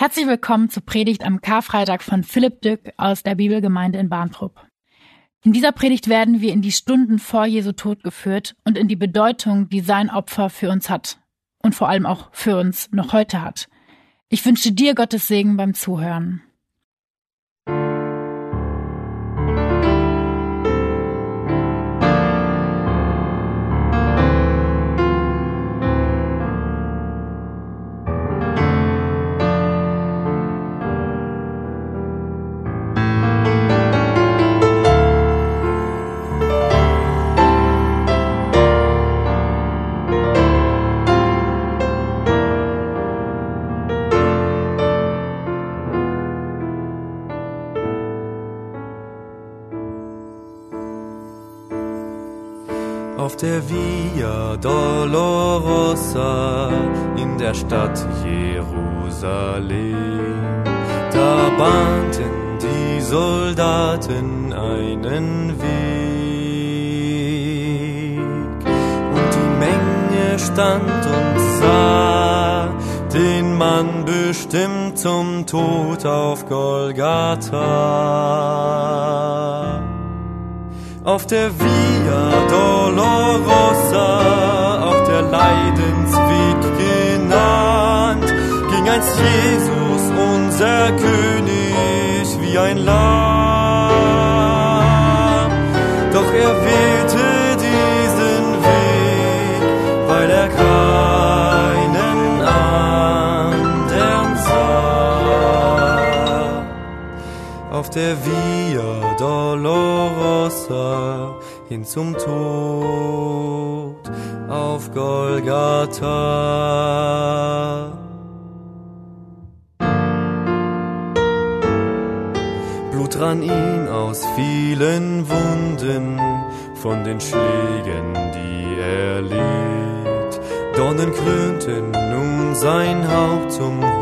Herzlich willkommen zur Predigt am Karfreitag von Philipp Dück aus der Bibelgemeinde in Bahntrupp. In dieser Predigt werden wir in die Stunden vor Jesu Tod geführt und in die Bedeutung, die sein Opfer für uns hat und vor allem auch für uns noch heute hat. Ich wünsche dir Gottes Segen beim Zuhören. Auf der Via Dolorosa in der Stadt Jerusalem, da bahnten die Soldaten einen Weg. Und die Menge stand und sah den Mann bestimmt zum Tod auf Golgatha auf der Via Dolorosa, auf der Leidensweg genannt, ging einst Jesus, unser König, wie ein Lamm. Doch er wählte diesen Weg, weil er keinen anderen sah. Auf der Via Dolorosa hin zum Tod auf Golgatha. Blut rann ihn aus vielen Wunden von den Schlägen, die er litt. Dornen krönten nun sein Haupt zum Hohn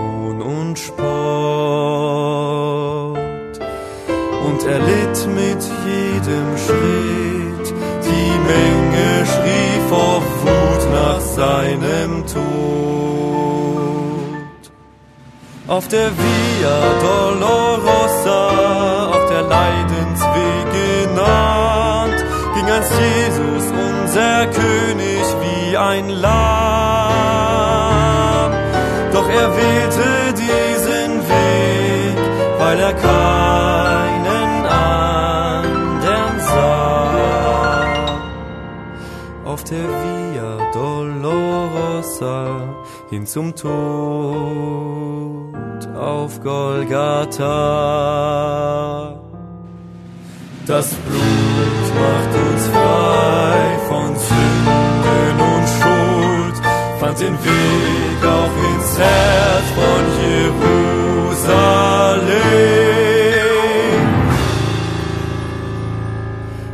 jedem Schritt. Die Menge schrie vor Wut nach seinem Tod. Auf der Via Dolorosa, auf der Leidensweg genannt, ging einst Jesus, unser König, wie ein Lamm. Doch er wählte diesen Weg, weil er keinen Der Via Dolorosa hin zum Tod auf Golgatha. Das Blut macht uns frei von Sünden und Schuld, fand den Weg auch ins Herz von Jerusalem.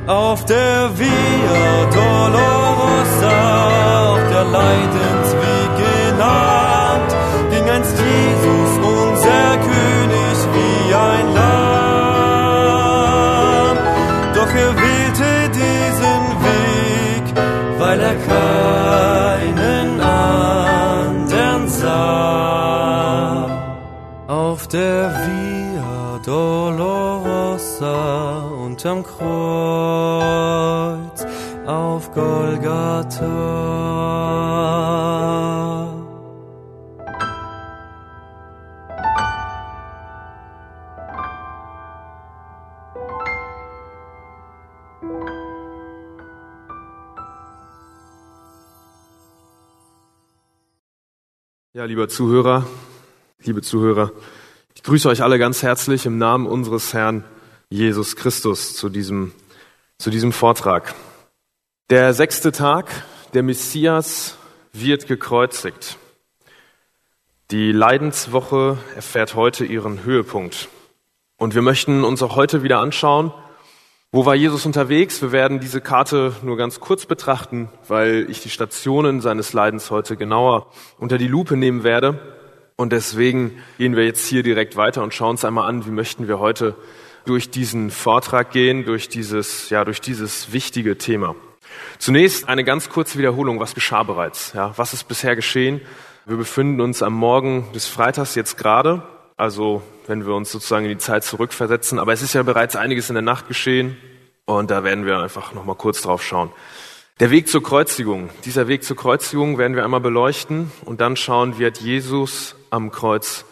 Auf der Via Dolorosa, auf der Leidensweg genannt, ging einst Jesus, unser König, wie ein Lamm. Doch er wählte diesen Weg, weil er keinen anderen sah. Auf der Via Dolorosa unterm Kreuz Ja, lieber Zuhörer, liebe Zuhörer, ich grüße euch alle ganz herzlich im Namen unseres Herrn Jesus Christus zu diesem, zu diesem Vortrag. Der sechste Tag, der Messias wird gekreuzigt. Die Leidenswoche erfährt heute ihren Höhepunkt. Und wir möchten uns auch heute wieder anschauen, wo war Jesus unterwegs? Wir werden diese Karte nur ganz kurz betrachten, weil ich die Stationen seines Leidens heute genauer unter die Lupe nehmen werde. Und deswegen gehen wir jetzt hier direkt weiter und schauen uns einmal an, wie möchten wir heute durch diesen Vortrag gehen, durch dieses, ja, durch dieses wichtige Thema. Zunächst eine ganz kurze Wiederholung. Was geschah bereits? Ja, was ist bisher geschehen? Wir befinden uns am Morgen des Freitags jetzt gerade. Also, wenn wir uns sozusagen in die Zeit zurückversetzen. Aber es ist ja bereits einiges in der Nacht geschehen. Und da werden wir einfach nochmal kurz drauf schauen. Der Weg zur Kreuzigung. Dieser Weg zur Kreuzigung werden wir einmal beleuchten und dann schauen, wie hat Jesus am Kreuz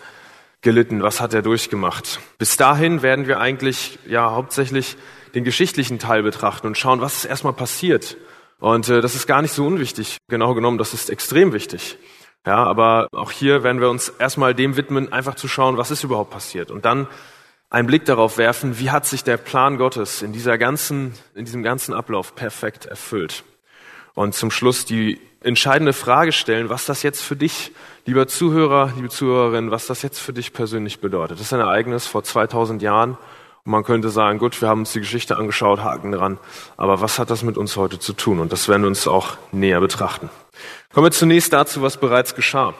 gelitten? Was hat er durchgemacht? Bis dahin werden wir eigentlich ja hauptsächlich den geschichtlichen Teil betrachten und schauen, was ist erstmal passiert. Und äh, das ist gar nicht so unwichtig. Genau genommen, das ist extrem wichtig. Ja, aber auch hier werden wir uns erstmal dem widmen, einfach zu schauen, was ist überhaupt passiert. Und dann einen Blick darauf werfen, wie hat sich der Plan Gottes in dieser ganzen, in diesem ganzen Ablauf perfekt erfüllt. Und zum Schluss die entscheidende Frage stellen, was das jetzt für dich, lieber Zuhörer, liebe Zuhörerin, was das jetzt für dich persönlich bedeutet. Das ist ein Ereignis vor 2000 Jahren und man könnte sagen, gut, wir haben uns die Geschichte angeschaut, Haken dran. Aber was hat das mit uns heute zu tun? Und das werden wir uns auch näher betrachten. Kommen wir zunächst dazu, was bereits geschah.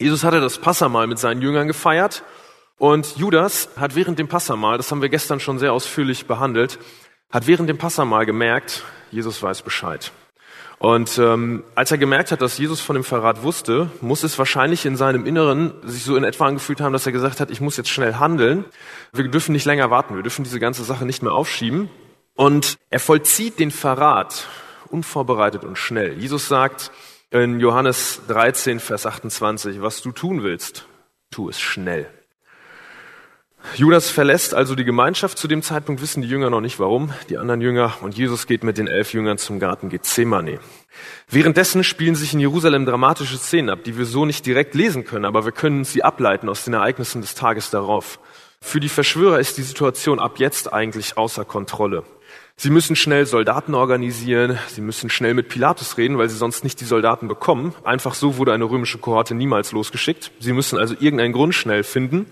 Jesus hatte das Passamal mit seinen Jüngern gefeiert und Judas hat während dem Passamal, das haben wir gestern schon sehr ausführlich behandelt, hat während dem Passamal gemerkt, Jesus weiß Bescheid. Und ähm, als er gemerkt hat, dass Jesus von dem Verrat wusste, muss es wahrscheinlich in seinem Inneren sich so in etwa angefühlt haben, dass er gesagt hat, ich muss jetzt schnell handeln. Wir dürfen nicht länger warten, wir dürfen diese ganze Sache nicht mehr aufschieben. Und er vollzieht den Verrat unvorbereitet und schnell. Jesus sagt in Johannes 13, Vers 28, was du tun willst, tu es schnell. Judas verlässt also die Gemeinschaft. Zu dem Zeitpunkt wissen die Jünger noch nicht warum, die anderen Jünger. Und Jesus geht mit den elf Jüngern zum Garten Gethsemane. Währenddessen spielen sich in Jerusalem dramatische Szenen ab, die wir so nicht direkt lesen können, aber wir können sie ableiten aus den Ereignissen des Tages darauf. Für die Verschwörer ist die Situation ab jetzt eigentlich außer Kontrolle. Sie müssen schnell Soldaten organisieren, sie müssen schnell mit Pilatus reden, weil sie sonst nicht die Soldaten bekommen. Einfach so wurde eine römische Kohorte niemals losgeschickt. Sie müssen also irgendeinen Grund schnell finden,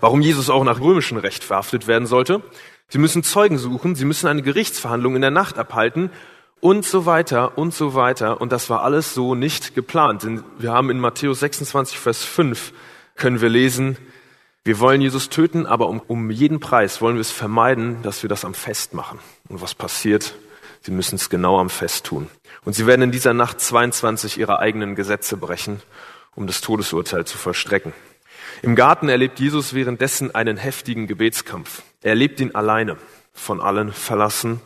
warum Jesus auch nach römischem Recht verhaftet werden sollte. Sie müssen Zeugen suchen, sie müssen eine Gerichtsverhandlung in der Nacht abhalten und so weiter und so weiter. Und das war alles so nicht geplant. Denn wir haben in Matthäus 26, Vers 5 können wir lesen, wir wollen Jesus töten, aber um, um jeden Preis wollen wir es vermeiden, dass wir das am Fest machen. Und was passiert? Sie müssen es genau am Fest tun. Und sie werden in dieser Nacht 22 ihre eigenen Gesetze brechen, um das Todesurteil zu vollstrecken. Im Garten erlebt Jesus währenddessen einen heftigen Gebetskampf. Er erlebt ihn alleine, von allen verlassen.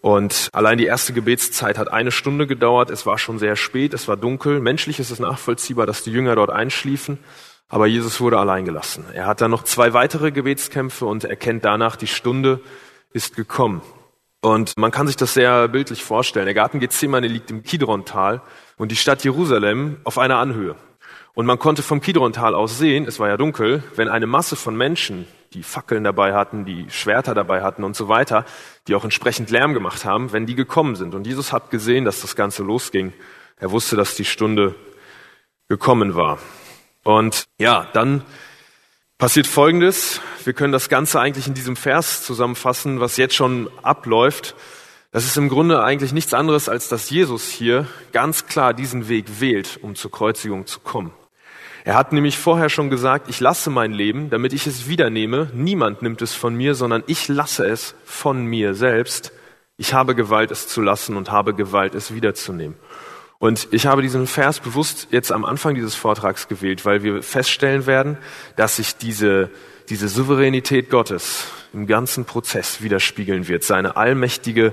Und allein die erste Gebetszeit hat eine Stunde gedauert. Es war schon sehr spät, es war dunkel. Menschlich ist es nachvollziehbar, dass die Jünger dort einschliefen. Aber Jesus wurde allein gelassen. Er hat dann noch zwei weitere Gebetskämpfe und erkennt danach, die Stunde ist gekommen. Und man kann sich das sehr bildlich vorstellen. Der Garten Gethsemane liegt im Kidron-Tal und die Stadt Jerusalem auf einer Anhöhe. Und man konnte vom Kidrontal aus sehen, es war ja dunkel, wenn eine Masse von Menschen, die Fackeln dabei hatten, die Schwerter dabei hatten und so weiter, die auch entsprechend Lärm gemacht haben, wenn die gekommen sind. Und Jesus hat gesehen, dass das Ganze losging. Er wusste, dass die Stunde gekommen war. Und ja, dann passiert Folgendes. Wir können das Ganze eigentlich in diesem Vers zusammenfassen, was jetzt schon abläuft. Das ist im Grunde eigentlich nichts anderes, als dass Jesus hier ganz klar diesen Weg wählt, um zur Kreuzigung zu kommen. Er hat nämlich vorher schon gesagt, ich lasse mein Leben, damit ich es wiedernehme. Niemand nimmt es von mir, sondern ich lasse es von mir selbst. Ich habe Gewalt, es zu lassen und habe Gewalt, es wiederzunehmen. Und ich habe diesen Vers bewusst jetzt am Anfang dieses Vortrags gewählt, weil wir feststellen werden, dass sich diese, diese Souveränität Gottes im ganzen Prozess widerspiegeln wird, seine allmächtige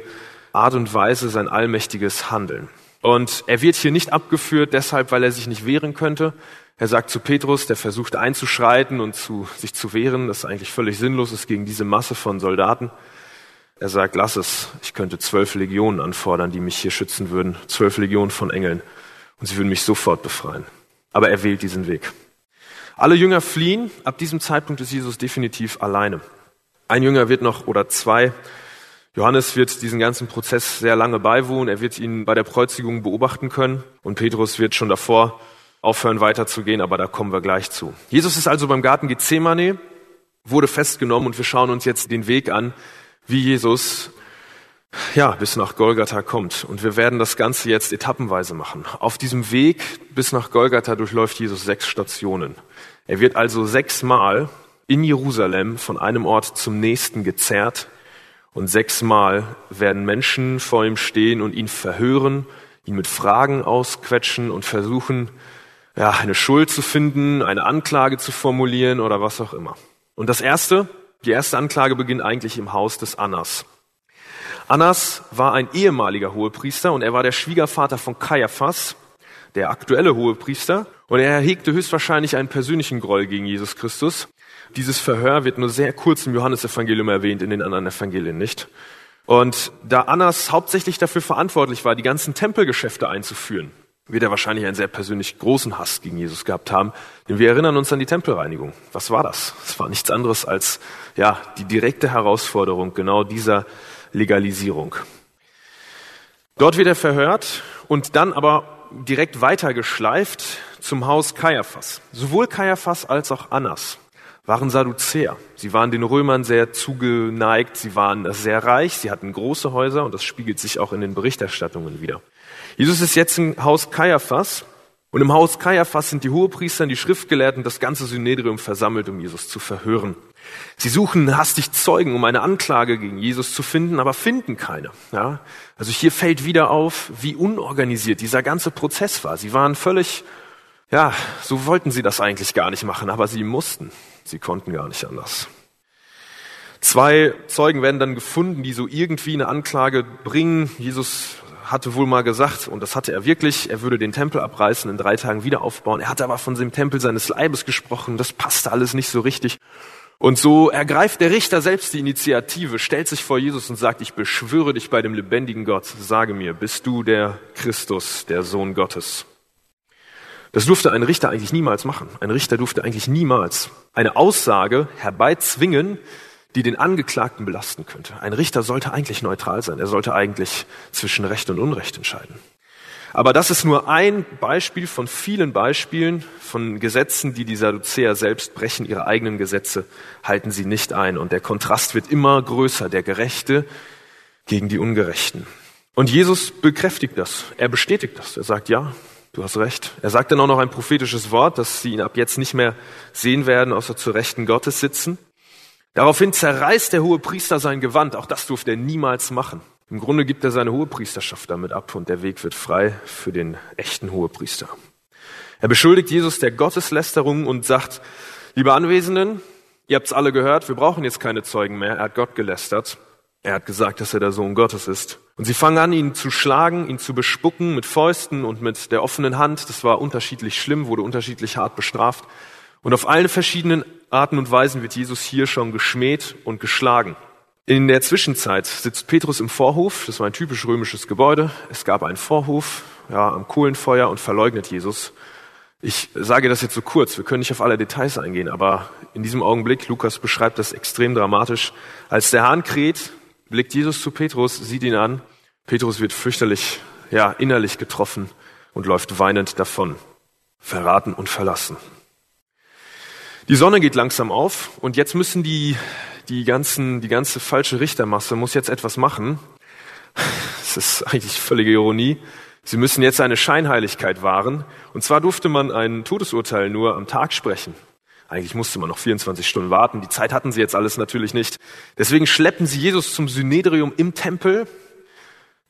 Art und Weise, sein allmächtiges Handeln. Und er wird hier nicht abgeführt deshalb, weil er sich nicht wehren könnte, er sagt zu Petrus, der versucht einzuschreiten und zu, sich zu wehren, das eigentlich völlig sinnlos ist gegen diese Masse von Soldaten. Er sagt, lass es, ich könnte zwölf Legionen anfordern, die mich hier schützen würden, zwölf Legionen von Engeln, und sie würden mich sofort befreien. Aber er wählt diesen Weg. Alle Jünger fliehen, ab diesem Zeitpunkt ist Jesus definitiv alleine. Ein Jünger wird noch, oder zwei, Johannes wird diesen ganzen Prozess sehr lange beiwohnen, er wird ihn bei der Kreuzigung beobachten können, und Petrus wird schon davor aufhören weiterzugehen, aber da kommen wir gleich zu. Jesus ist also beim Garten Gethsemane wurde festgenommen und wir schauen uns jetzt den Weg an, wie Jesus ja, bis nach Golgatha kommt. Und wir werden das Ganze jetzt etappenweise machen. Auf diesem Weg bis nach Golgatha durchläuft Jesus sechs Stationen. Er wird also sechsmal in Jerusalem von einem Ort zum nächsten gezerrt und sechsmal werden Menschen vor ihm stehen und ihn verhören, ihn mit Fragen ausquetschen und versuchen, ja, eine Schuld zu finden, eine Anklage zu formulieren oder was auch immer. Und das erste, die erste Anklage beginnt eigentlich im Haus des Annas. Annas war ein ehemaliger Hohepriester und er war der Schwiegervater von Kaiaphas, der aktuelle Hohepriester. Und er hegte höchstwahrscheinlich einen persönlichen Groll gegen Jesus Christus. Dieses Verhör wird nur sehr kurz im Johannesevangelium erwähnt, in den anderen Evangelien nicht. Und da Annas hauptsächlich dafür verantwortlich war, die ganzen Tempelgeschäfte einzuführen, wird er wahrscheinlich einen sehr persönlich großen Hass gegen Jesus gehabt haben. Denn wir erinnern uns an die Tempelreinigung. Was war das? Es war nichts anderes als, ja, die direkte Herausforderung genau dieser Legalisierung. Dort wird er verhört und dann aber direkt weitergeschleift zum Haus Kaiaphas. Sowohl Kaiaphas als auch Annas waren Sadduzäer. Sie waren den Römern sehr zugeneigt, sie waren sehr reich, sie hatten große Häuser und das spiegelt sich auch in den Berichterstattungen wieder. Jesus ist jetzt im Haus Kaiaphas und im Haus Kaiaphas sind die Hohepriester, die Schriftgelehrten, das ganze Synedrium versammelt, um Jesus zu verhören. Sie suchen hastig Zeugen, um eine Anklage gegen Jesus zu finden, aber finden keine. Ja? Also hier fällt wieder auf, wie unorganisiert dieser ganze Prozess war. Sie waren völlig, ja, so wollten sie das eigentlich gar nicht machen, aber sie mussten. Sie konnten gar nicht anders. Zwei Zeugen werden dann gefunden, die so irgendwie eine Anklage bringen. Jesus hatte wohl mal gesagt, und das hatte er wirklich, er würde den Tempel abreißen, in drei Tagen wieder aufbauen. Er hatte aber von dem Tempel seines Leibes gesprochen. Das passte alles nicht so richtig. Und so ergreift der Richter selbst die Initiative, stellt sich vor Jesus und sagt, ich beschwöre dich bei dem lebendigen Gott, sage mir, bist du der Christus, der Sohn Gottes? Das durfte ein Richter eigentlich niemals machen. Ein Richter durfte eigentlich niemals eine Aussage herbeizwingen, die den Angeklagten belasten könnte. Ein Richter sollte eigentlich neutral sein. Er sollte eigentlich zwischen Recht und Unrecht entscheiden. Aber das ist nur ein Beispiel von vielen Beispielen von Gesetzen, die die Sadduzäer selbst brechen. Ihre eigenen Gesetze halten sie nicht ein. Und der Kontrast wird immer größer, der Gerechte gegen die Ungerechten. Und Jesus bekräftigt das. Er bestätigt das. Er sagt, ja, du hast recht. Er sagt dann auch noch ein prophetisches Wort, dass sie ihn ab jetzt nicht mehr sehen werden, außer zur Rechten Gottes sitzen. Daraufhin zerreißt der hohe Priester sein Gewand. Auch das durfte er niemals machen. Im Grunde gibt er seine Hohepriesterschaft damit ab und der Weg wird frei für den echten Hohepriester. Er beschuldigt Jesus der Gotteslästerung und sagt, liebe Anwesenden, ihr habt's alle gehört, wir brauchen jetzt keine Zeugen mehr. Er hat Gott gelästert. Er hat gesagt, dass er der Sohn Gottes ist. Und sie fangen an, ihn zu schlagen, ihn zu bespucken mit Fäusten und mit der offenen Hand. Das war unterschiedlich schlimm, wurde unterschiedlich hart bestraft. Und auf allen verschiedenen Arten und Weisen wird Jesus hier schon geschmäht und geschlagen. In der Zwischenzeit sitzt Petrus im Vorhof, das war ein typisch römisches Gebäude. Es gab einen Vorhof ja, am Kohlenfeuer und verleugnet Jesus. Ich sage das jetzt so kurz, wir können nicht auf alle Details eingehen, aber in diesem Augenblick, Lukas beschreibt das extrem dramatisch, als der Hahn kräht, blickt Jesus zu Petrus, sieht ihn an, Petrus wird fürchterlich, ja, innerlich getroffen und läuft weinend davon, verraten und verlassen. Die Sonne geht langsam auf und jetzt müssen die die, ganzen, die ganze falsche Richtermasse muss jetzt etwas machen. Das ist eigentlich völlige Ironie. Sie müssen jetzt eine Scheinheiligkeit wahren. Und zwar durfte man ein Todesurteil nur am Tag sprechen. Eigentlich musste man noch 24 Stunden warten. Die Zeit hatten sie jetzt alles natürlich nicht. Deswegen schleppen sie Jesus zum Synedrium im Tempel.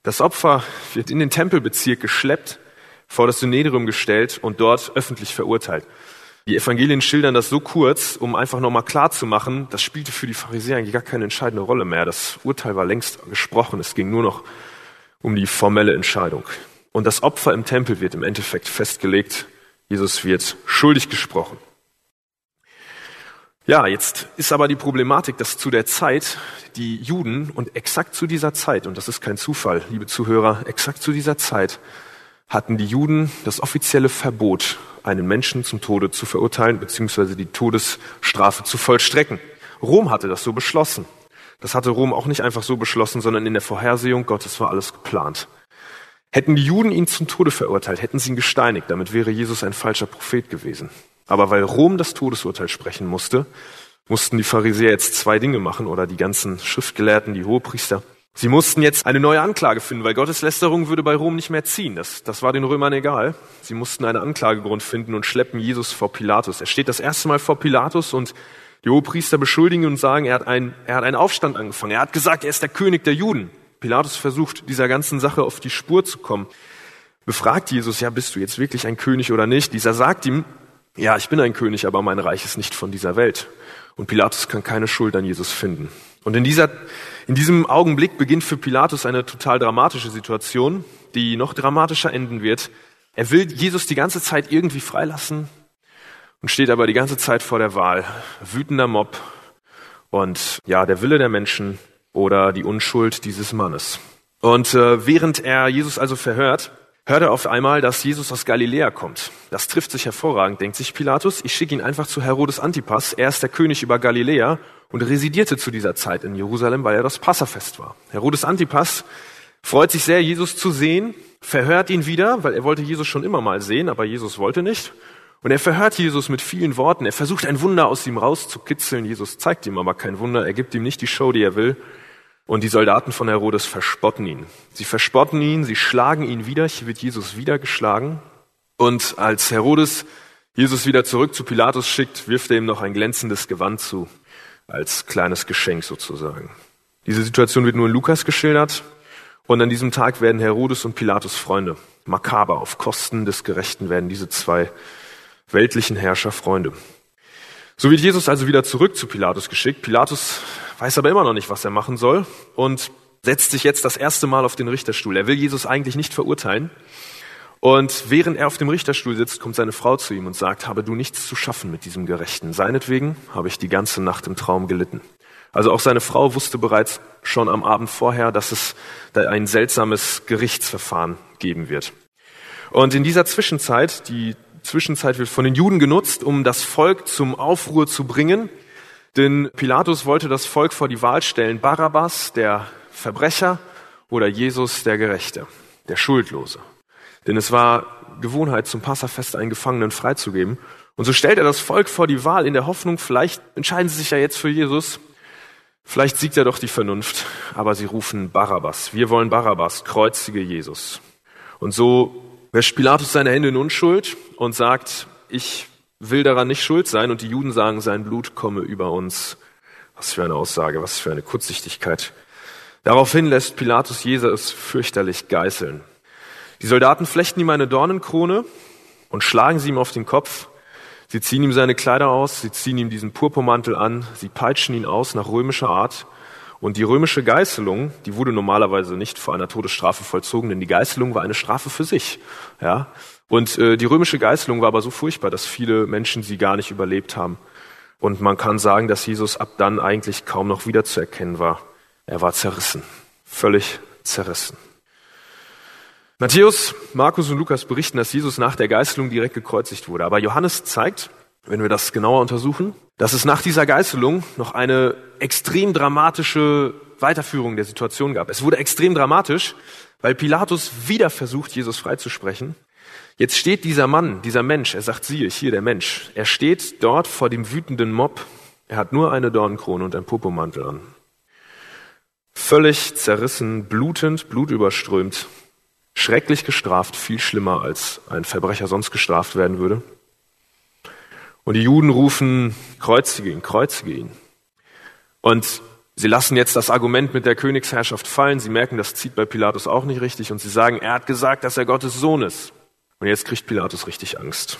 Das Opfer wird in den Tempelbezirk geschleppt, vor das Synedrium gestellt und dort öffentlich verurteilt. Die Evangelien schildern das so kurz, um einfach nochmal klar zu machen, das spielte für die Pharisäer eigentlich gar keine entscheidende Rolle mehr. Das Urteil war längst gesprochen. Es ging nur noch um die formelle Entscheidung. Und das Opfer im Tempel wird im Endeffekt festgelegt. Jesus wird schuldig gesprochen. Ja, jetzt ist aber die Problematik, dass zu der Zeit die Juden und exakt zu dieser Zeit, und das ist kein Zufall, liebe Zuhörer, exakt zu dieser Zeit hatten die Juden das offizielle Verbot, einen Menschen zum Tode zu verurteilen bzw. die Todesstrafe zu vollstrecken. Rom hatte das so beschlossen. Das hatte Rom auch nicht einfach so beschlossen, sondern in der Vorhersehung Gottes war alles geplant. Hätten die Juden ihn zum Tode verurteilt, hätten sie ihn gesteinigt, damit wäre Jesus ein falscher Prophet gewesen. Aber weil Rom das Todesurteil sprechen musste, mussten die Pharisäer jetzt zwei Dinge machen oder die ganzen Schriftgelehrten, die Hohepriester. Sie mussten jetzt eine neue Anklage finden, weil Gotteslästerung würde bei Rom nicht mehr ziehen. Das, das war den Römern egal. Sie mussten einen Anklagegrund finden und schleppen Jesus vor Pilatus. Er steht das erste Mal vor Pilatus und die Hohepriester beschuldigen und sagen, er hat, ein, er hat einen Aufstand angefangen. Er hat gesagt, er ist der König der Juden. Pilatus versucht, dieser ganzen Sache auf die Spur zu kommen. Befragt Jesus, ja, bist du jetzt wirklich ein König oder nicht? Dieser sagt ihm, ja, ich bin ein König, aber mein Reich ist nicht von dieser Welt. Und Pilatus kann keine Schuld an Jesus finden. Und in, dieser, in diesem Augenblick beginnt für Pilatus eine total dramatische Situation, die noch dramatischer enden wird. Er will Jesus die ganze Zeit irgendwie freilassen und steht aber die ganze Zeit vor der Wahl. Wütender Mob und ja, der Wille der Menschen oder die Unschuld dieses Mannes. Und äh, während er Jesus also verhört, hört er auf einmal, dass Jesus aus Galiläa kommt. Das trifft sich hervorragend, denkt sich Pilatus. Ich schicke ihn einfach zu Herodes Antipas. Er ist der König über Galiläa und residierte zu dieser Zeit in Jerusalem, weil er das Passafest war. Herodes Antipas freut sich sehr, Jesus zu sehen, verhört ihn wieder, weil er wollte Jesus schon immer mal sehen, aber Jesus wollte nicht. Und er verhört Jesus mit vielen Worten. Er versucht ein Wunder aus ihm rauszukitzeln. Jesus zeigt ihm aber kein Wunder. Er gibt ihm nicht die Show, die er will. Und die Soldaten von Herodes verspotten ihn. Sie verspotten ihn, sie schlagen ihn wieder. Hier wird Jesus wieder geschlagen. Und als Herodes Jesus wieder zurück zu Pilatus schickt, wirft er ihm noch ein glänzendes Gewand zu, als kleines Geschenk sozusagen. Diese Situation wird nur in Lukas geschildert. Und an diesem Tag werden Herodes und Pilatus Freunde. Makaber, auf Kosten des Gerechten werden diese zwei weltlichen Herrscher Freunde. So wird Jesus also wieder zurück zu Pilatus geschickt. Pilatus weiß aber immer noch nicht, was er machen soll und setzt sich jetzt das erste Mal auf den Richterstuhl. Er will Jesus eigentlich nicht verurteilen. Und während er auf dem Richterstuhl sitzt, kommt seine Frau zu ihm und sagt, habe du nichts zu schaffen mit diesem Gerechten. Seinetwegen habe ich die ganze Nacht im Traum gelitten. Also auch seine Frau wusste bereits schon am Abend vorher, dass es da ein seltsames Gerichtsverfahren geben wird. Und in dieser Zwischenzeit, die Zwischenzeit wird von den Juden genutzt, um das Volk zum Aufruhr zu bringen, denn Pilatus wollte das Volk vor die Wahl stellen, Barabbas, der Verbrecher, oder Jesus, der Gerechte, der Schuldlose. Denn es war Gewohnheit, zum Passafest einen Gefangenen freizugeben. Und so stellt er das Volk vor die Wahl in der Hoffnung, vielleicht entscheiden sie sich ja jetzt für Jesus. Vielleicht siegt er doch die Vernunft. Aber sie rufen Barabbas. Wir wollen Barabbas, kreuzige Jesus. Und so wäscht Pilatus seine Hände in Unschuld und sagt, ich will daran nicht schuld sein und die Juden sagen, sein Blut komme über uns. Was für eine Aussage, was für eine Kurzsichtigkeit. Daraufhin lässt Pilatus Jesus fürchterlich geißeln. Die Soldaten flechten ihm eine Dornenkrone und schlagen sie ihm auf den Kopf. Sie ziehen ihm seine Kleider aus, sie ziehen ihm diesen Purpurmantel an, sie peitschen ihn aus nach römischer Art. Und die römische Geißelung, die wurde normalerweise nicht vor einer Todesstrafe vollzogen, denn die Geißelung war eine Strafe für sich. Ja, und äh, die römische Geißelung war aber so furchtbar, dass viele Menschen sie gar nicht überlebt haben. Und man kann sagen, dass Jesus ab dann eigentlich kaum noch wiederzuerkennen war. Er war zerrissen, völlig zerrissen. Matthäus, Markus und Lukas berichten, dass Jesus nach der Geißelung direkt gekreuzigt wurde. Aber Johannes zeigt, wenn wir das genauer untersuchen, dass es nach dieser Geißelung noch eine extrem dramatische Weiterführung der Situation gab. Es wurde extrem dramatisch, weil Pilatus wieder versucht, Jesus freizusprechen. Jetzt steht dieser Mann, dieser Mensch, er sagt, siehe, hier der Mensch, er steht dort vor dem wütenden Mob, er hat nur eine Dornkrone und ein Popomantel an. Völlig zerrissen, blutend, blutüberströmt, schrecklich gestraft, viel schlimmer als ein Verbrecher sonst gestraft werden würde. Und die Juden rufen, kreuzige ihn, kreuzige ihn. Und sie lassen jetzt das Argument mit der Königsherrschaft fallen. Sie merken, das zieht bei Pilatus auch nicht richtig. Und sie sagen, er hat gesagt, dass er Gottes Sohn ist. Und jetzt kriegt Pilatus richtig Angst.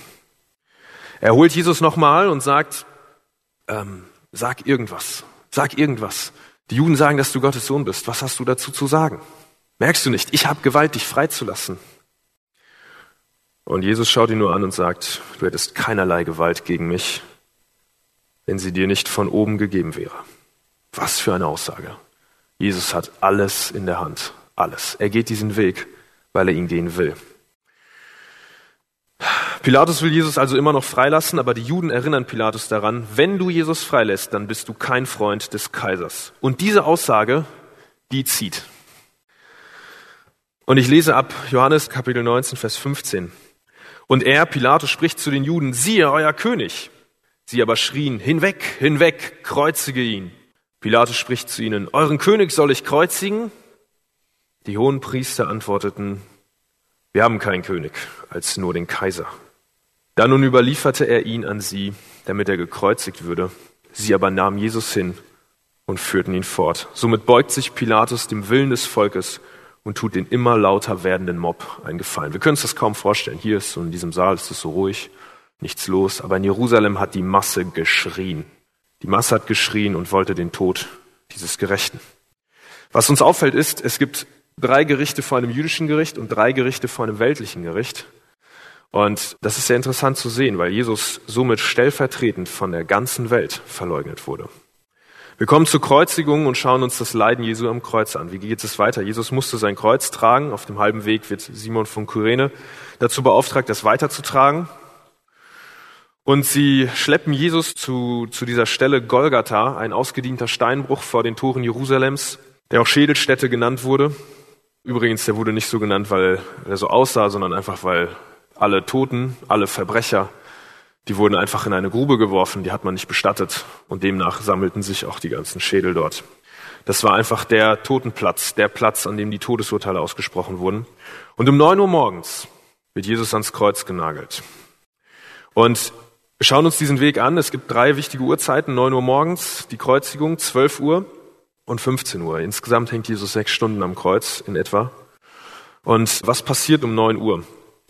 Er holt Jesus nochmal und sagt, ähm, sag irgendwas, sag irgendwas. Die Juden sagen, dass du Gottes Sohn bist. Was hast du dazu zu sagen? Merkst du nicht, ich habe Gewalt, dich freizulassen. Und Jesus schaut ihn nur an und sagt, du hättest keinerlei Gewalt gegen mich, wenn sie dir nicht von oben gegeben wäre. Was für eine Aussage. Jesus hat alles in der Hand, alles. Er geht diesen Weg, weil er ihn gehen will. Pilatus will Jesus also immer noch freilassen, aber die Juden erinnern Pilatus daran, wenn du Jesus freilässt, dann bist du kein Freund des Kaisers. Und diese Aussage, die zieht. Und ich lese ab Johannes Kapitel 19, Vers 15. Und er, Pilatus, spricht zu den Juden, siehe euer König. Sie aber schrien, hinweg, hinweg, kreuzige ihn. Pilatus spricht zu ihnen, euren König soll ich kreuzigen? Die hohen Priester antworteten, wir haben keinen König als nur den Kaiser. Dann nun überlieferte er ihn an sie, damit er gekreuzigt würde. Sie aber nahmen Jesus hin und führten ihn fort. Somit beugt sich Pilatus dem Willen des Volkes und tut den immer lauter werdenden Mob einen Gefallen. Wir können uns das kaum vorstellen. Hier ist so in diesem Saal ist es so ruhig, nichts los. Aber in Jerusalem hat die Masse geschrien. Die Masse hat geschrien und wollte den Tod dieses Gerechten. Was uns auffällt ist, es gibt drei Gerichte vor einem jüdischen Gericht und drei Gerichte vor einem weltlichen Gericht. Und das ist sehr interessant zu sehen, weil Jesus somit stellvertretend von der ganzen Welt verleugnet wurde. Wir kommen zur Kreuzigung und schauen uns das Leiden Jesu am Kreuz an. Wie geht es weiter? Jesus musste sein Kreuz tragen. Auf dem halben Weg wird Simon von Kyrene dazu beauftragt, das weiterzutragen. Und sie schleppen Jesus zu, zu dieser Stelle Golgatha, ein ausgedienter Steinbruch vor den Toren Jerusalems, der auch Schädelstätte genannt wurde. Übrigens, der wurde nicht so genannt, weil er so aussah, sondern einfach, weil alle Toten, alle Verbrecher, die wurden einfach in eine Grube geworfen, die hat man nicht bestattet und demnach sammelten sich auch die ganzen Schädel dort. Das war einfach der Totenplatz, der Platz, an dem die Todesurteile ausgesprochen wurden. Und um neun Uhr morgens wird Jesus ans Kreuz genagelt. Und wir schauen uns diesen Weg an. Es gibt drei wichtige Uhrzeiten. Neun Uhr morgens die Kreuzigung, zwölf Uhr und 15 Uhr. Insgesamt hängt Jesus sechs Stunden am Kreuz in etwa. Und was passiert um neun Uhr?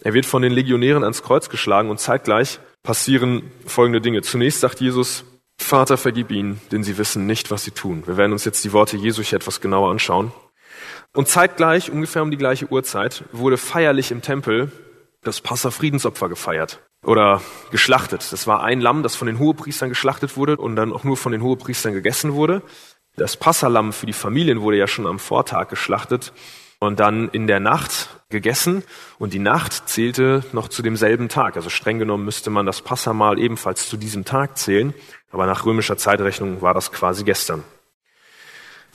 Er wird von den Legionären ans Kreuz geschlagen und zeitgleich passieren folgende Dinge. Zunächst sagt Jesus, Vater, vergib ihnen, denn sie wissen nicht, was sie tun. Wir werden uns jetzt die Worte Jesu hier etwas genauer anschauen. Und zeitgleich, ungefähr um die gleiche Uhrzeit, wurde feierlich im Tempel das Passa-Friedensopfer gefeiert oder geschlachtet. Das war ein Lamm, das von den Hohepriestern geschlachtet wurde und dann auch nur von den Hohepriestern gegessen wurde. Das Passalamm für die Familien wurde ja schon am Vortag geschlachtet und dann in der Nacht gegessen und die Nacht zählte noch zu demselben Tag. Also streng genommen müsste man das Passamal ebenfalls zu diesem Tag zählen, aber nach römischer Zeitrechnung war das quasi gestern.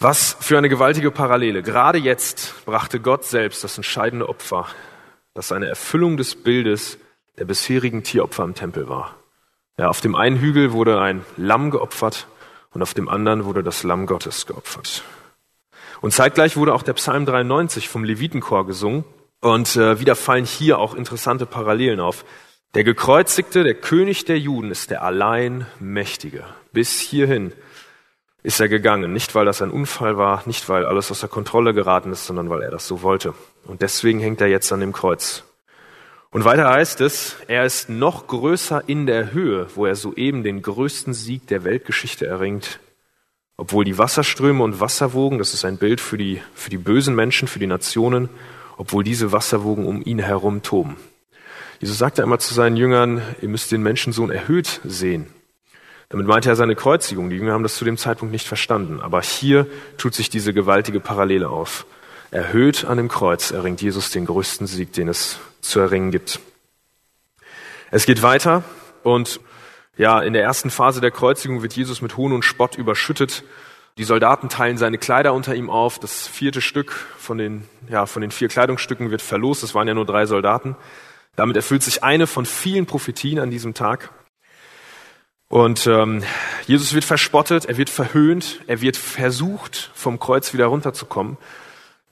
Was für eine gewaltige Parallele. Gerade jetzt brachte Gott selbst das entscheidende Opfer, das eine Erfüllung des Bildes der bisherigen Tieropfer im Tempel war. Ja, auf dem einen Hügel wurde ein Lamm geopfert und auf dem anderen wurde das Lamm Gottes geopfert. Und zeitgleich wurde auch der Psalm 93 vom Levitenchor gesungen. Und äh, wieder fallen hier auch interessante Parallelen auf. Der gekreuzigte, der König der Juden ist der allein Mächtige. Bis hierhin ist er gegangen. Nicht, weil das ein Unfall war, nicht, weil alles aus der Kontrolle geraten ist, sondern weil er das so wollte. Und deswegen hängt er jetzt an dem Kreuz. Und weiter heißt es, er ist noch größer in der Höhe, wo er soeben den größten Sieg der Weltgeschichte erringt, obwohl die Wasserströme und Wasserwogen, das ist ein Bild für die, für die bösen Menschen, für die Nationen, obwohl diese Wasserwogen um ihn herum toben. Jesus sagte einmal zu seinen Jüngern, ihr müsst den Menschensohn erhöht sehen. Damit meinte er seine Kreuzigung. Die Jünger haben das zu dem Zeitpunkt nicht verstanden. Aber hier tut sich diese gewaltige Parallele auf. Erhöht an dem Kreuz erringt Jesus den größten Sieg, den es zu erringen gibt. Es geht weiter und ja, in der ersten Phase der Kreuzigung wird Jesus mit Hohn und Spott überschüttet. Die Soldaten teilen seine Kleider unter ihm auf. Das vierte Stück von den, ja, von den vier Kleidungsstücken wird verlost. Es waren ja nur drei Soldaten. Damit erfüllt sich eine von vielen Prophetien an diesem Tag. Und ähm, Jesus wird verspottet, er wird verhöhnt, er wird versucht, vom Kreuz wieder runterzukommen.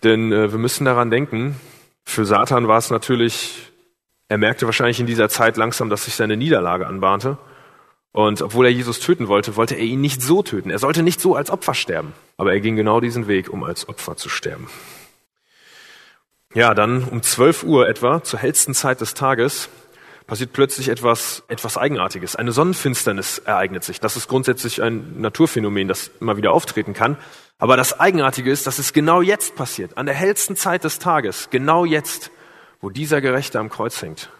Denn äh, wir müssen daran denken, für Satan war es natürlich, er merkte wahrscheinlich in dieser Zeit langsam, dass sich seine Niederlage anbahnte. Und obwohl er Jesus töten wollte, wollte er ihn nicht so töten. Er sollte nicht so als Opfer sterben. Aber er ging genau diesen Weg, um als Opfer zu sterben. Ja, dann um 12 Uhr etwa, zur hellsten Zeit des Tages, passiert plötzlich etwas, etwas Eigenartiges. Eine Sonnenfinsternis ereignet sich. Das ist grundsätzlich ein Naturphänomen, das immer wieder auftreten kann. Aber das Eigenartige ist, dass es genau jetzt passiert, an der hellsten Zeit des Tages, genau jetzt, wo dieser Gerechte am Kreuz hängt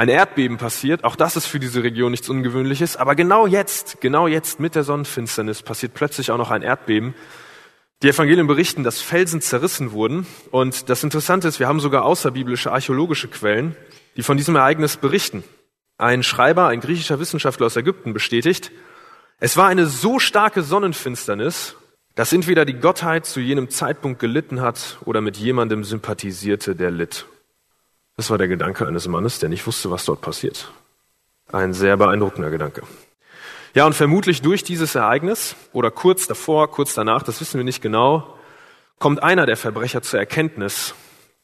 ein Erdbeben passiert. Auch das ist für diese Region nichts Ungewöhnliches. Aber genau jetzt, genau jetzt mit der Sonnenfinsternis passiert plötzlich auch noch ein Erdbeben. Die Evangelien berichten, dass Felsen zerrissen wurden. Und das Interessante ist, wir haben sogar außerbiblische archäologische Quellen, die von diesem Ereignis berichten. Ein Schreiber, ein griechischer Wissenschaftler aus Ägypten bestätigt, es war eine so starke Sonnenfinsternis, dass entweder die Gottheit zu jenem Zeitpunkt gelitten hat oder mit jemandem sympathisierte, der litt. Das war der Gedanke eines Mannes, der nicht wusste, was dort passiert. Ein sehr beeindruckender Gedanke. Ja, und vermutlich durch dieses Ereignis oder kurz davor, kurz danach, das wissen wir nicht genau, kommt einer der Verbrecher zur Erkenntnis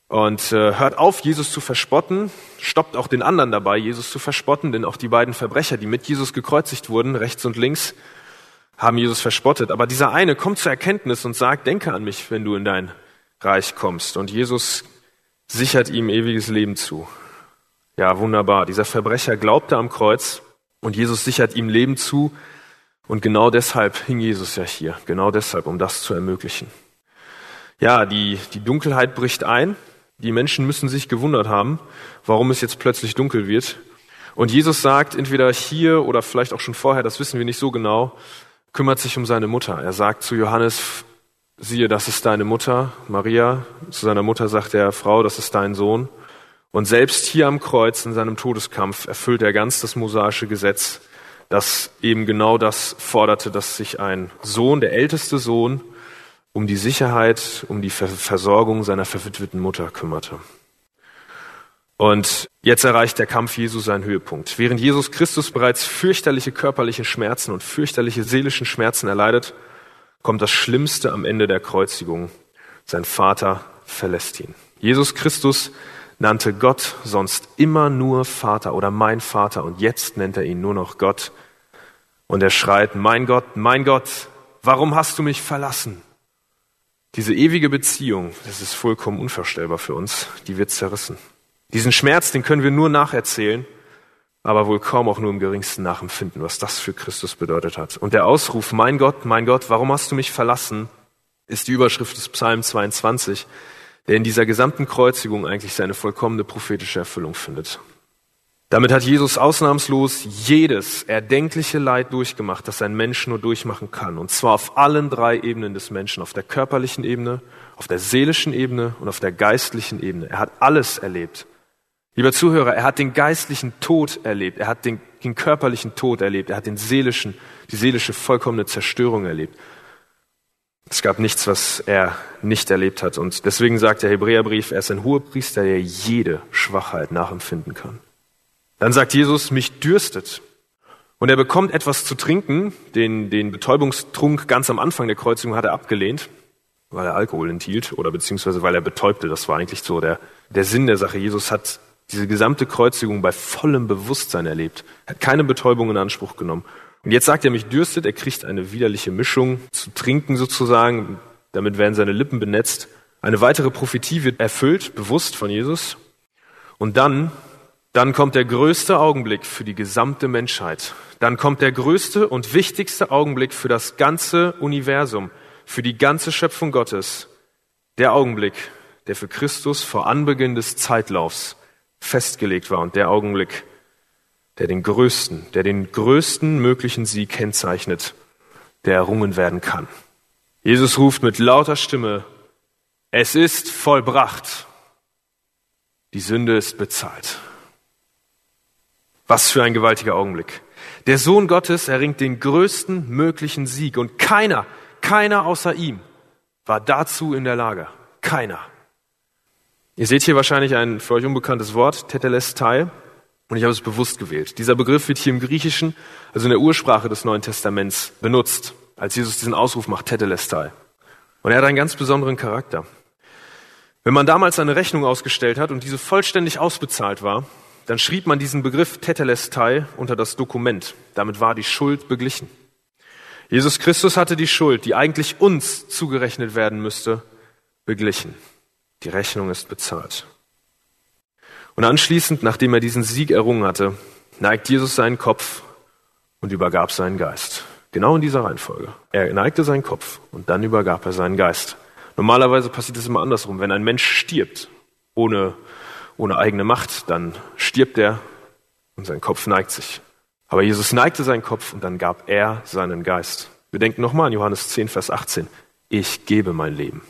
und äh, hört auf, Jesus zu verspotten, stoppt auch den anderen dabei, Jesus zu verspotten, denn auch die beiden Verbrecher, die mit Jesus gekreuzigt wurden, rechts und links, haben Jesus verspottet. Aber dieser eine kommt zur Erkenntnis und sagt, denke an mich, wenn du in dein Reich kommst. Und Jesus sichert ihm ewiges Leben zu. Ja, wunderbar. Dieser Verbrecher glaubte am Kreuz und Jesus sichert ihm Leben zu. Und genau deshalb hing Jesus ja hier. Genau deshalb, um das zu ermöglichen. Ja, die, die Dunkelheit bricht ein. Die Menschen müssen sich gewundert haben, warum es jetzt plötzlich dunkel wird. Und Jesus sagt, entweder hier oder vielleicht auch schon vorher, das wissen wir nicht so genau, kümmert sich um seine Mutter. Er sagt zu Johannes, siehe, das ist deine Mutter, Maria. Zu seiner Mutter sagt er, Frau, das ist dein Sohn. Und selbst hier am Kreuz in seinem Todeskampf erfüllt er ganz das mosaische Gesetz, das eben genau das forderte, dass sich ein Sohn, der älteste Sohn, um die Sicherheit, um die Versorgung seiner verwitweten Mutter kümmerte. Und jetzt erreicht der Kampf Jesu seinen Höhepunkt. Während Jesus Christus bereits fürchterliche körperliche Schmerzen und fürchterliche seelischen Schmerzen erleidet, kommt das Schlimmste am Ende der Kreuzigung. Sein Vater verlässt ihn. Jesus Christus nannte Gott sonst immer nur Vater oder mein Vater und jetzt nennt er ihn nur noch Gott. Und er schreit, mein Gott, mein Gott, warum hast du mich verlassen? Diese ewige Beziehung, das ist vollkommen unvorstellbar für uns, die wird zerrissen. Diesen Schmerz, den können wir nur nacherzählen, aber wohl kaum auch nur im geringsten nachempfinden, was das für Christus bedeutet hat. Und der Ausruf, mein Gott, mein Gott, warum hast du mich verlassen, ist die Überschrift des Psalm 22, der in dieser gesamten Kreuzigung eigentlich seine vollkommene prophetische Erfüllung findet. Damit hat Jesus ausnahmslos jedes erdenkliche Leid durchgemacht, das ein Mensch nur durchmachen kann. Und zwar auf allen drei Ebenen des Menschen, auf der körperlichen Ebene, auf der seelischen Ebene und auf der geistlichen Ebene. Er hat alles erlebt. Lieber Zuhörer, er hat den geistlichen Tod erlebt, er hat den, den körperlichen Tod erlebt, er hat den seelischen, die seelische vollkommene Zerstörung erlebt. Es gab nichts, was er nicht erlebt hat. Und deswegen sagt der Hebräerbrief, er ist ein Hohepriester, der jede Schwachheit nachempfinden kann. Dann sagt Jesus, mich dürstet. Und er bekommt etwas zu trinken. Den, den Betäubungstrunk ganz am Anfang der Kreuzigung hat er abgelehnt, weil er Alkohol enthielt oder beziehungsweise weil er betäubte. Das war eigentlich so der, der Sinn der Sache. Jesus hat diese gesamte Kreuzigung bei vollem Bewusstsein erlebt. Er hat keine Betäubung in Anspruch genommen. Und jetzt sagt er, mich dürstet, er kriegt eine widerliche Mischung zu trinken sozusagen, damit werden seine Lippen benetzt. Eine weitere Prophetie wird erfüllt, bewusst von Jesus. Und dann, dann kommt der größte Augenblick für die gesamte Menschheit. Dann kommt der größte und wichtigste Augenblick für das ganze Universum, für die ganze Schöpfung Gottes. Der Augenblick, der für Christus vor Anbeginn des Zeitlaufs festgelegt war und der Augenblick, der den größten, der den größten möglichen Sieg kennzeichnet, der errungen werden kann. Jesus ruft mit lauter Stimme, es ist vollbracht. Die Sünde ist bezahlt. Was für ein gewaltiger Augenblick. Der Sohn Gottes erringt den größten möglichen Sieg und keiner, keiner außer ihm war dazu in der Lage. Keiner. Ihr seht hier wahrscheinlich ein für euch unbekanntes Wort, Tetelestai, und ich habe es bewusst gewählt. Dieser Begriff wird hier im Griechischen, also in der Ursprache des Neuen Testaments, benutzt, als Jesus diesen Ausruf macht, Tetelestai. Und er hat einen ganz besonderen Charakter. Wenn man damals eine Rechnung ausgestellt hat und diese vollständig ausbezahlt war, dann schrieb man diesen Begriff Tetelestai unter das Dokument. Damit war die Schuld beglichen. Jesus Christus hatte die Schuld, die eigentlich uns zugerechnet werden müsste, beglichen. Die Rechnung ist bezahlt. Und anschließend, nachdem er diesen Sieg errungen hatte, neigt Jesus seinen Kopf und übergab seinen Geist. Genau in dieser Reihenfolge. Er neigte seinen Kopf und dann übergab er seinen Geist. Normalerweise passiert es immer andersrum. Wenn ein Mensch stirbt, ohne, ohne eigene Macht, dann stirbt er und sein Kopf neigt sich. Aber Jesus neigte seinen Kopf und dann gab er seinen Geist. Wir denken nochmal an Johannes 10, Vers 18. Ich gebe mein Leben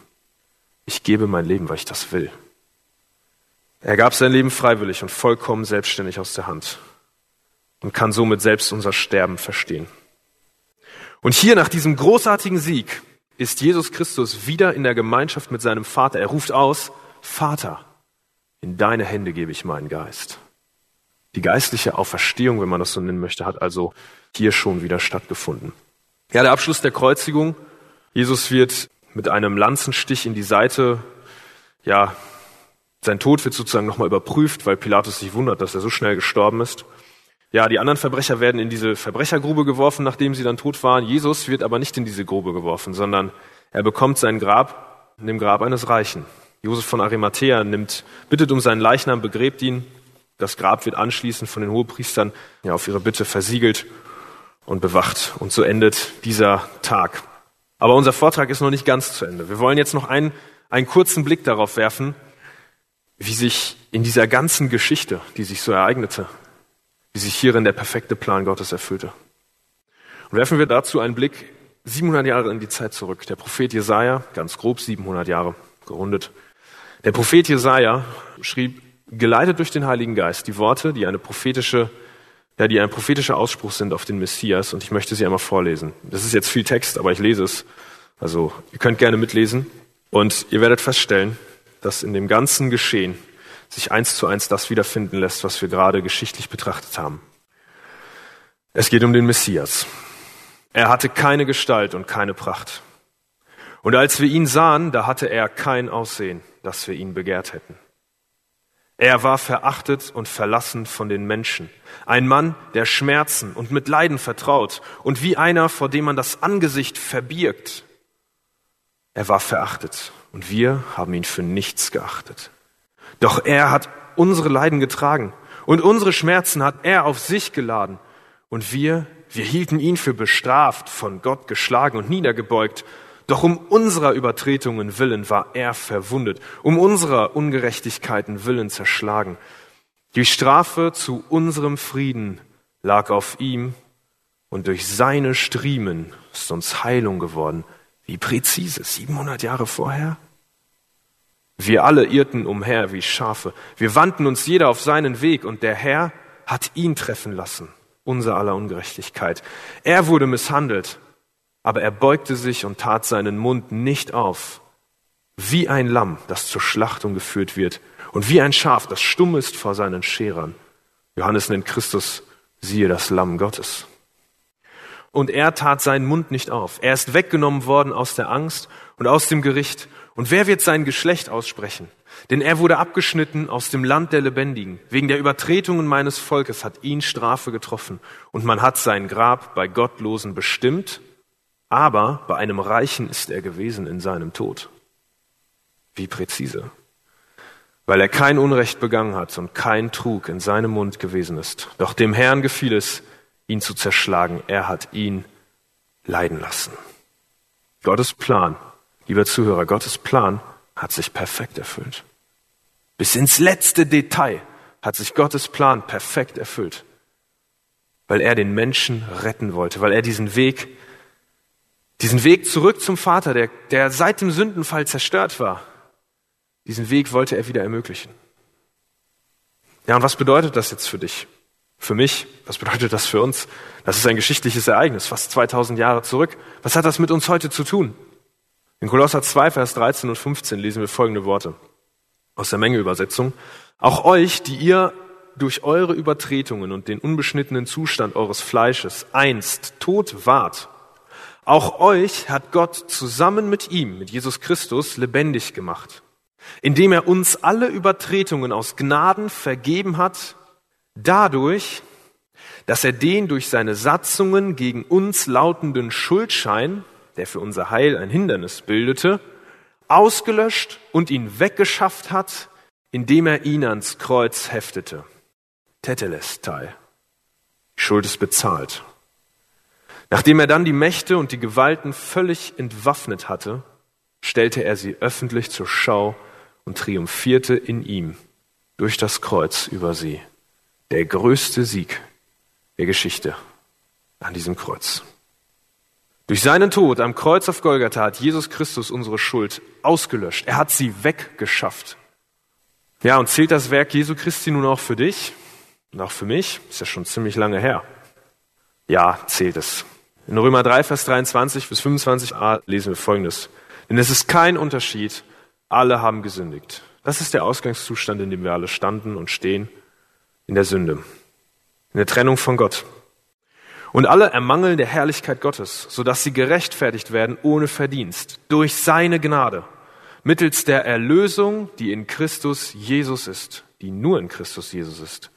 ich gebe mein Leben, weil ich das will. Er gab sein Leben freiwillig und vollkommen selbstständig aus der Hand und kann somit selbst unser Sterben verstehen. Und hier nach diesem großartigen Sieg ist Jesus Christus wieder in der Gemeinschaft mit seinem Vater. Er ruft aus, Vater, in deine Hände gebe ich meinen Geist. Die geistliche Auferstehung, wenn man das so nennen möchte, hat also hier schon wieder stattgefunden. Ja, der Abschluss der Kreuzigung. Jesus wird mit einem Lanzenstich in die Seite, ja, sein Tod wird sozusagen nochmal überprüft, weil Pilatus sich wundert, dass er so schnell gestorben ist. Ja, die anderen Verbrecher werden in diese Verbrechergrube geworfen, nachdem sie dann tot waren. Jesus wird aber nicht in diese Grube geworfen, sondern er bekommt sein Grab in dem Grab eines Reichen. Josef von Arimathea nimmt, bittet um seinen Leichnam, begräbt ihn das Grab wird anschließend von den Hohepriestern ja, auf ihre Bitte versiegelt und bewacht. Und so endet dieser Tag. Aber unser Vortrag ist noch nicht ganz zu Ende. Wir wollen jetzt noch einen, einen kurzen Blick darauf werfen, wie sich in dieser ganzen Geschichte, die sich so ereignete, wie sich hierin der perfekte Plan Gottes erfüllte. Und werfen wir dazu einen Blick 700 Jahre in die Zeit zurück. Der Prophet Jesaja, ganz grob 700 Jahre gerundet. Der Prophet Jesaja schrieb geleitet durch den Heiligen Geist, die Worte, die eine prophetische, ja, die ein prophetischer Ausspruch sind auf den Messias, und ich möchte sie einmal vorlesen. Das ist jetzt viel Text, aber ich lese es. Also, ihr könnt gerne mitlesen, und ihr werdet feststellen, dass in dem ganzen Geschehen sich eins zu eins das wiederfinden lässt, was wir gerade geschichtlich betrachtet haben. Es geht um den Messias. Er hatte keine Gestalt und keine Pracht. Und als wir ihn sahen, da hatte er kein Aussehen, dass wir ihn begehrt hätten. Er war verachtet und verlassen von den Menschen, ein Mann, der Schmerzen und mit Leiden vertraut und wie einer, vor dem man das Angesicht verbirgt. Er war verachtet und wir haben ihn für nichts geachtet. Doch er hat unsere Leiden getragen und unsere Schmerzen hat er auf sich geladen und wir, wir hielten ihn für bestraft, von Gott geschlagen und niedergebeugt. Doch um unserer Übertretungen willen war er verwundet, um unserer Ungerechtigkeiten willen zerschlagen. Die Strafe zu unserem Frieden lag auf ihm und durch seine Striemen ist uns Heilung geworden. Wie präzise, 700 Jahre vorher? Wir alle irrten umher wie Schafe. Wir wandten uns jeder auf seinen Weg und der Herr hat ihn treffen lassen, unser aller Ungerechtigkeit. Er wurde misshandelt aber er beugte sich und tat seinen Mund nicht auf, wie ein Lamm, das zur Schlachtung geführt wird, und wie ein Schaf, das stumm ist vor seinen Scherern. Johannes nennt Christus, siehe das Lamm Gottes. Und er tat seinen Mund nicht auf. Er ist weggenommen worden aus der Angst und aus dem Gericht. Und wer wird sein Geschlecht aussprechen? Denn er wurde abgeschnitten aus dem Land der Lebendigen. Wegen der Übertretungen meines Volkes hat ihn Strafe getroffen. Und man hat sein Grab bei Gottlosen bestimmt aber bei einem Reichen ist er gewesen in seinem Tod. Wie präzise. Weil er kein Unrecht begangen hat und kein Trug in seinem Mund gewesen ist. Doch dem Herrn gefiel es, ihn zu zerschlagen. Er hat ihn leiden lassen. Gottes Plan, lieber Zuhörer, Gottes Plan hat sich perfekt erfüllt. Bis ins letzte Detail hat sich Gottes Plan perfekt erfüllt. Weil er den Menschen retten wollte, weil er diesen Weg diesen Weg zurück zum Vater, der, der seit dem Sündenfall zerstört war, diesen Weg wollte er wieder ermöglichen. Ja, und was bedeutet das jetzt für dich? Für mich? Was bedeutet das für uns? Das ist ein geschichtliches Ereignis, fast 2000 Jahre zurück. Was hat das mit uns heute zu tun? In Kolosser 2, Vers 13 und 15 lesen wir folgende Worte aus der Mengeübersetzung. Auch euch, die ihr durch eure Übertretungen und den unbeschnittenen Zustand eures Fleisches einst tot wart, auch euch hat Gott zusammen mit ihm, mit Jesus Christus, lebendig gemacht, indem er uns alle Übertretungen aus Gnaden vergeben hat, dadurch, dass er den durch seine Satzungen gegen uns lautenden Schuldschein, der für unser Heil ein Hindernis bildete, ausgelöscht und ihn weggeschafft hat, indem er ihn ans Kreuz heftete. Tetelestai. Schuld ist bezahlt. Nachdem er dann die Mächte und die Gewalten völlig entwaffnet hatte, stellte er sie öffentlich zur Schau und triumphierte in ihm durch das Kreuz über sie. Der größte Sieg der Geschichte an diesem Kreuz. Durch seinen Tod am Kreuz auf Golgatha hat Jesus Christus unsere Schuld ausgelöscht. Er hat sie weggeschafft. Ja, und zählt das Werk Jesu Christi nun auch für dich und auch für mich? Ist ja schon ziemlich lange her. Ja, zählt es. In Römer 3, Vers 23 bis 25a lesen wir Folgendes. Denn es ist kein Unterschied, alle haben gesündigt. Das ist der Ausgangszustand, in dem wir alle standen und stehen, in der Sünde. in der Trennung von Gott. Und alle ermangeln der Herrlichkeit Gottes, sodass sie gerechtfertigt werden ohne Verdienst, durch seine Gnade, mittels der Erlösung, die in Christus Jesus ist, die nur in Christus Jesus ist.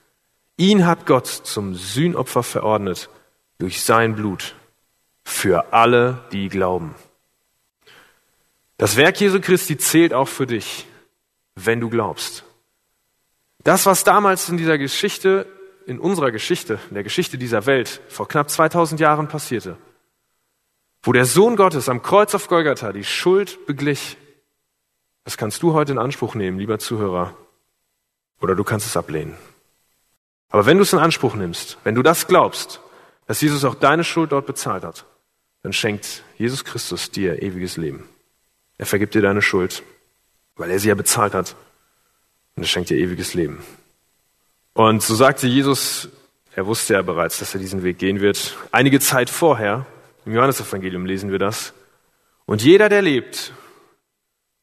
Ihn hat Gott zum Sühnopfer verordnet durch sein Blut für alle, die glauben. Das Werk Jesu Christi zählt auch für dich, wenn du glaubst. Das, was damals in dieser Geschichte, in unserer Geschichte, in der Geschichte dieser Welt vor knapp 2000 Jahren passierte, wo der Sohn Gottes am Kreuz auf Golgatha die Schuld beglich, das kannst du heute in Anspruch nehmen, lieber Zuhörer, oder du kannst es ablehnen. Aber wenn du es in Anspruch nimmst, wenn du das glaubst, dass Jesus auch deine Schuld dort bezahlt hat, dann schenkt Jesus Christus dir ewiges Leben. Er vergibt dir deine Schuld, weil er sie ja bezahlt hat. Und er schenkt dir ewiges Leben. Und so sagte Jesus, er wusste ja bereits, dass er diesen Weg gehen wird. Einige Zeit vorher, im Johannesevangelium lesen wir das. Und jeder, der lebt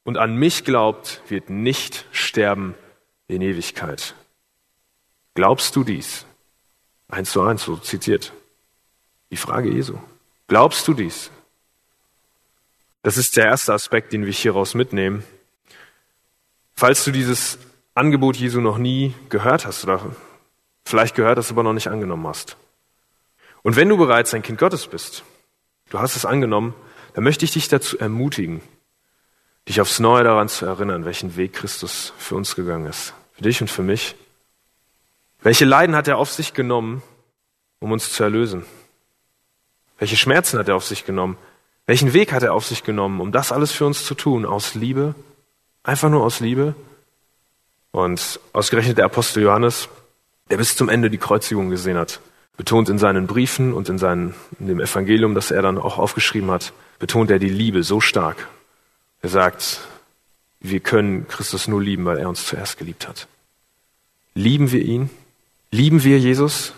und an mich glaubt, wird nicht sterben in Ewigkeit. Glaubst du dies? Eins zu eins, so zitiert. Die Frage Jesu. Glaubst du dies? Das ist der erste Aspekt, den wir hieraus mitnehmen. Falls du dieses Angebot Jesu noch nie gehört hast oder vielleicht gehört hast, aber noch nicht angenommen hast. Und wenn du bereits ein Kind Gottes bist, du hast es angenommen, dann möchte ich dich dazu ermutigen, dich aufs Neue daran zu erinnern, welchen Weg Christus für uns gegangen ist. Für dich und für mich. Welche Leiden hat er auf sich genommen, um uns zu erlösen? Welche Schmerzen hat er auf sich genommen, welchen Weg hat er auf sich genommen, um das alles für uns zu tun? Aus Liebe? Einfach nur aus Liebe? Und ausgerechnet der Apostel Johannes, der bis zum Ende die Kreuzigung gesehen hat, betont in seinen Briefen und in, seinen, in dem Evangelium, das er dann auch aufgeschrieben hat, betont er die Liebe so stark. Er sagt, wir können Christus nur lieben, weil er uns zuerst geliebt hat. Lieben wir ihn? Lieben wir Jesus?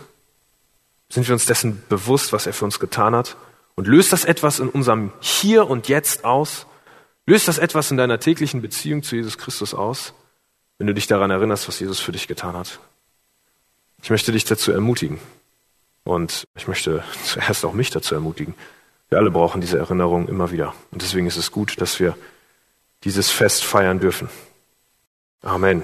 Sind wir uns dessen bewusst, was er für uns getan hat? Und löst das etwas in unserem Hier und Jetzt aus? Löst das etwas in deiner täglichen Beziehung zu Jesus Christus aus, wenn du dich daran erinnerst, was Jesus für dich getan hat? Ich möchte dich dazu ermutigen. Und ich möchte zuerst auch mich dazu ermutigen. Wir alle brauchen diese Erinnerung immer wieder. Und deswegen ist es gut, dass wir dieses Fest feiern dürfen. Amen.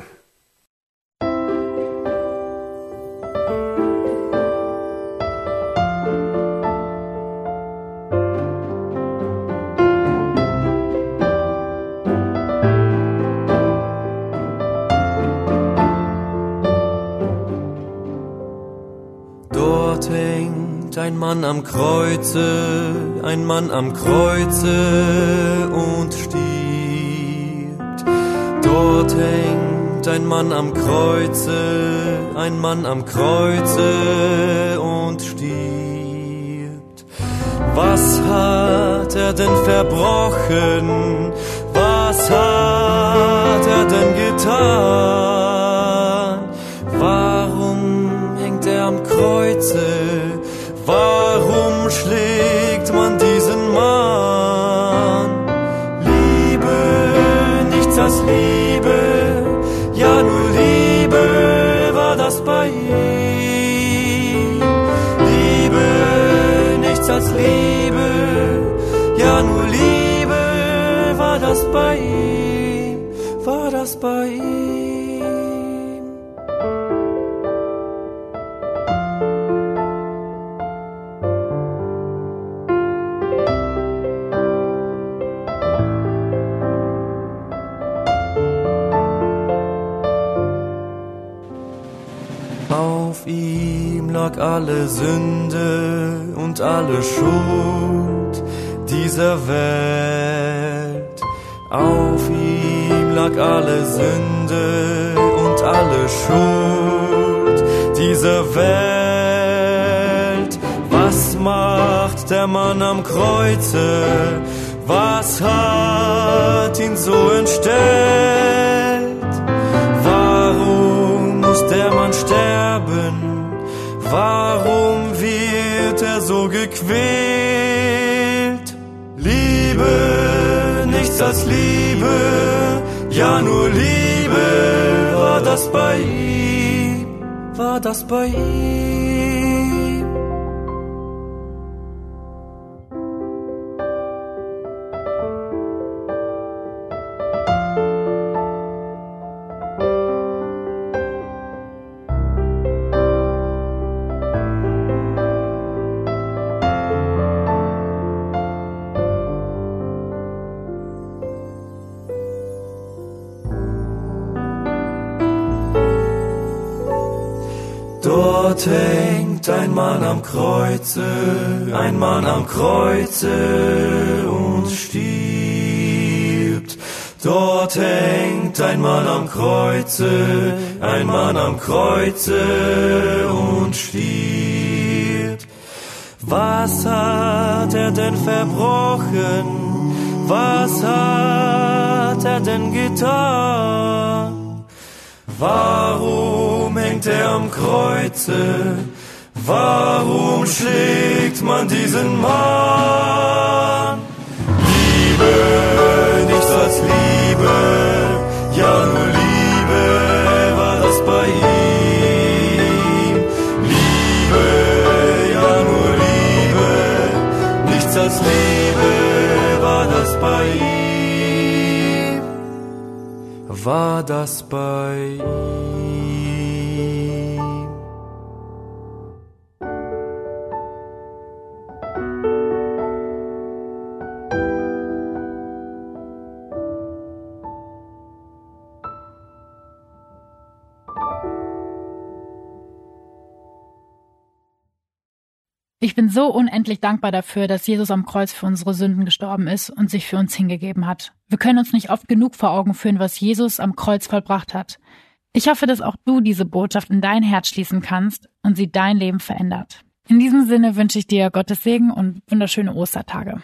Am Kreuze, ein Mann am Kreuze und stirbt. Dort hängt ein Mann am Kreuze, ein Mann am Kreuze und stirbt. Was hat er denn verbrochen? Was hat er denn getan? Warum hängt er am Kreuze? Warum lag alle Sünde und alle Schuld dieser Welt. Auf ihm lag alle Sünde und alle Schuld dieser Welt. Was macht der Mann am Kreuze? Was hat ihn so entstellt? Warum wird er so gequält? Liebe, nichts als Liebe, ja nur Liebe war das bei ihm, war das bei ihm. Dort hängt ein Mann am Kreuze, ein Mann am Kreuze und stirbt. Dort hängt ein Mann am Kreuze, ein Mann am Kreuze und stirbt. Was hat er denn verbrochen? Was hat er denn getan? Warum er am Kreuze? Warum schlägt man diesen Mann? Liebe, nichts als Liebe, ja nur Liebe war das bei ihm. Liebe, ja nur Liebe, nichts als Liebe war das bei ihm. War das bei ihm? Ich bin so unendlich dankbar dafür, dass Jesus am Kreuz für unsere Sünden gestorben ist und sich für uns hingegeben hat. Wir können uns nicht oft genug vor Augen führen, was Jesus am Kreuz vollbracht hat. Ich hoffe, dass auch du diese Botschaft in dein Herz schließen kannst und sie dein Leben verändert. In diesem Sinne wünsche ich dir Gottes Segen und wunderschöne Ostertage.